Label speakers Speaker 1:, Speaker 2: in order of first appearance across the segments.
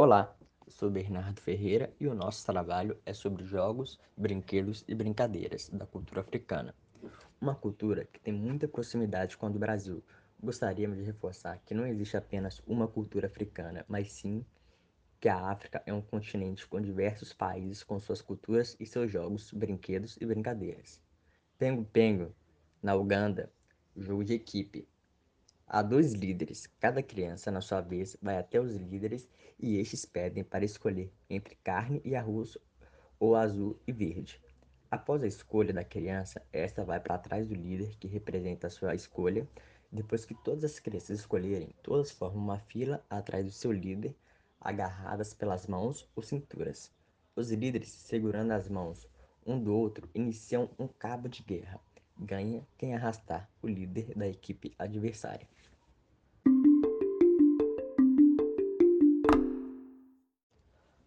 Speaker 1: Olá, sou Bernardo Ferreira e o nosso trabalho é sobre jogos, brinquedos e brincadeiras da cultura africana. Uma cultura que tem muita proximidade com a do Brasil. Gostaríamos de reforçar que não existe apenas uma cultura africana, mas sim que a África é um continente com diversos países com suas culturas e seus jogos, brinquedos e brincadeiras. Pengo Pengo, na Uganda, jogo de equipe, Há dois líderes. Cada criança, na sua vez, vai até os líderes e estes pedem para escolher entre carne e arroz ou azul e verde. Após a escolha da criança, esta vai para trás do líder que representa a sua escolha. Depois que todas as crianças escolherem, todas formam uma fila atrás do seu líder, agarradas pelas mãos ou cinturas. Os líderes, segurando as mãos um do outro, iniciam um cabo de guerra. Ganha quem arrastar o líder da equipe adversária.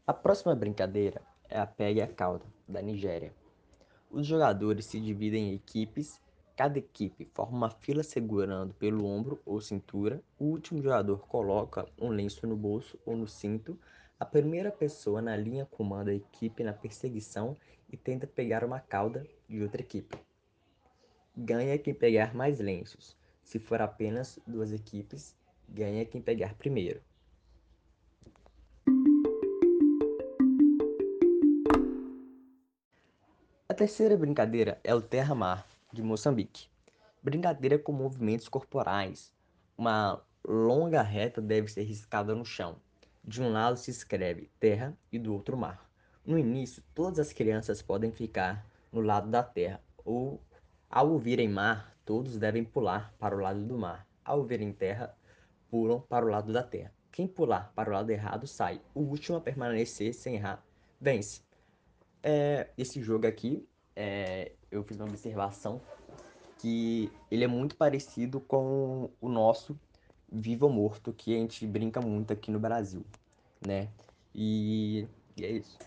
Speaker 1: A próxima brincadeira é a pegue a cauda, da Nigéria. Os jogadores se dividem em equipes, cada equipe forma uma fila segurando pelo ombro ou cintura, o último jogador coloca um lenço no bolso ou no cinto, a primeira pessoa na linha comanda a equipe na perseguição e tenta pegar uma cauda de outra equipe. Ganha quem pegar mais lenços. Se for apenas duas equipes, ganha quem pegar primeiro. A terceira brincadeira é o terra-mar de Moçambique. Brincadeira com movimentos corporais. Uma longa reta deve ser riscada no chão. De um lado se escreve terra e do outro mar. No início, todas as crianças podem ficar no lado da terra, ou ao ouvirem mar, todos devem pular para o lado do mar. Ao ouvirem terra, pulam para o lado da terra. Quem pular para o lado errado sai. O último a permanecer sem errar vence. É, esse jogo aqui, é, eu fiz uma observação que ele é muito parecido com o nosso Vivo ou Morto, que a gente brinca muito aqui no Brasil, né? E, e é isso.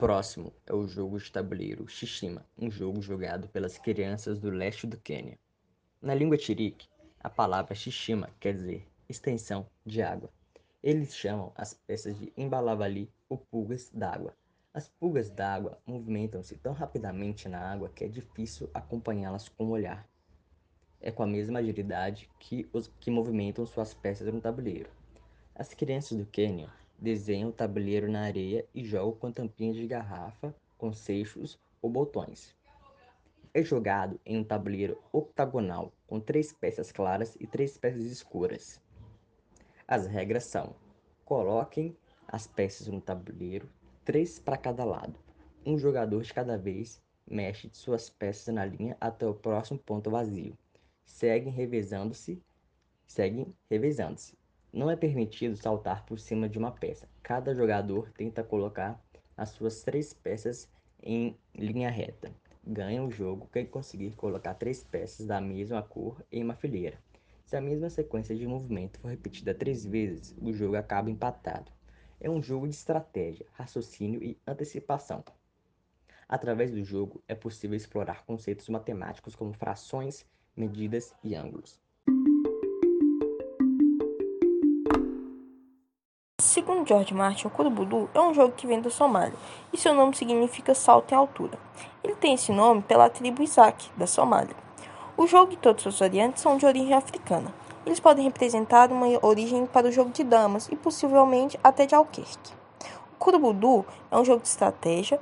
Speaker 1: Próximo é o jogo de tabuleiro Shishima, um jogo jogado pelas crianças do leste do Quênia. Na língua tirique, a palavra Shishima quer dizer extensão de água. Eles chamam as peças de embalavali ou pulgas d'água. As pulgas d'água movimentam-se tão rapidamente na água que é difícil acompanhá-las com o olhar. É com a mesma agilidade que os que movimentam suas peças no tabuleiro. As crianças do Quênia desenham o tabuleiro na areia e jogam com tampinhas de garrafa, com seixos ou botões. É jogado em um tabuleiro octagonal com três peças claras e três peças escuras. As regras são: coloquem as peças no tabuleiro, três para cada lado. Um jogador de cada vez mexe suas peças na linha até o próximo ponto vazio. Seguem revezando-se, seguem revezando-se. Não é permitido saltar por cima de uma peça. Cada jogador tenta colocar as suas três peças em linha reta. Ganha o jogo quem conseguir colocar três peças da mesma cor em uma fileira. Se a mesma sequência de movimento for repetida três vezes, o jogo acaba empatado. É um jogo de estratégia, raciocínio e antecipação. Através do jogo, é possível explorar conceitos matemáticos como frações, medidas e ângulos.
Speaker 2: Segundo George Martin, o Kurubudu é um jogo que vem da Somália e seu nome significa salto em altura. Ele tem esse nome pela tribo Isaac, da Somália. O jogo e todas suas variantes são de origem africana. Eles podem representar uma origem para o jogo de damas e possivelmente até de Alquerque. O Kurubudu é um jogo de estratégia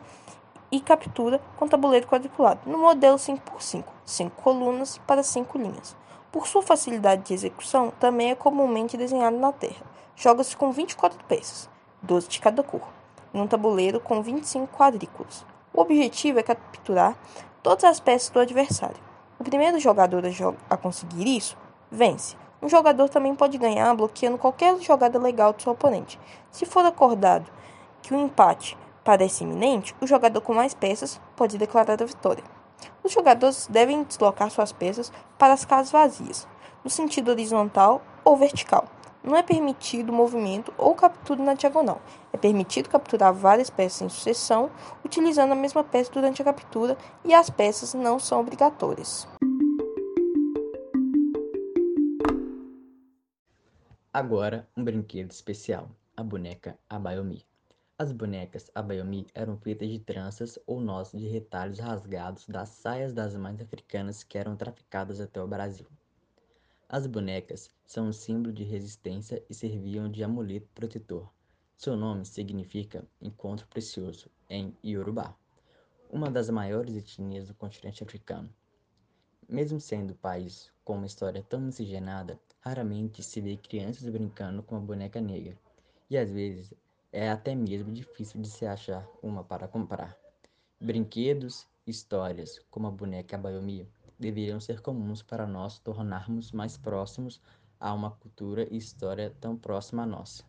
Speaker 2: e captura com tabuleiro quadriculado, no modelo 5x5, 5 colunas para 5 linhas. Por sua facilidade de execução, também é comumente desenhado na terra. Joga-se com 24 peças, 12 de cada cor, em um tabuleiro com 25 quadrículas. O objetivo é capturar todas as peças do adversário. O primeiro jogador a, a conseguir isso vence. Um jogador também pode ganhar bloqueando qualquer jogada legal do seu oponente. Se for acordado que o empate parece iminente, o jogador com mais peças pode declarar a vitória. Os jogadores devem deslocar suas peças para as casas vazias, no sentido horizontal ou vertical. Não é permitido movimento ou captura na diagonal. É permitido capturar várias peças em sucessão, utilizando a mesma peça durante a captura, e as peças não são obrigatórias.
Speaker 1: Agora, um brinquedo especial, a boneca Abayomi. As bonecas Abayomi eram feitas de tranças ou nós de retalhos rasgados das saias das mães africanas que eram traficadas até o Brasil. As bonecas são um símbolo de resistência e serviam de amuleto protetor. Seu nome significa encontro precioso em Yorubá, uma das maiores etnias do continente africano. Mesmo sendo um país com uma história tão miscigenada, raramente se vê crianças brincando com uma boneca negra, e às vezes é até mesmo difícil de se achar uma para comprar. Brinquedos, histórias, como a boneca Abayomi, deveriam ser comuns para nós tornarmos mais próximos a uma cultura e história tão próxima a nossa.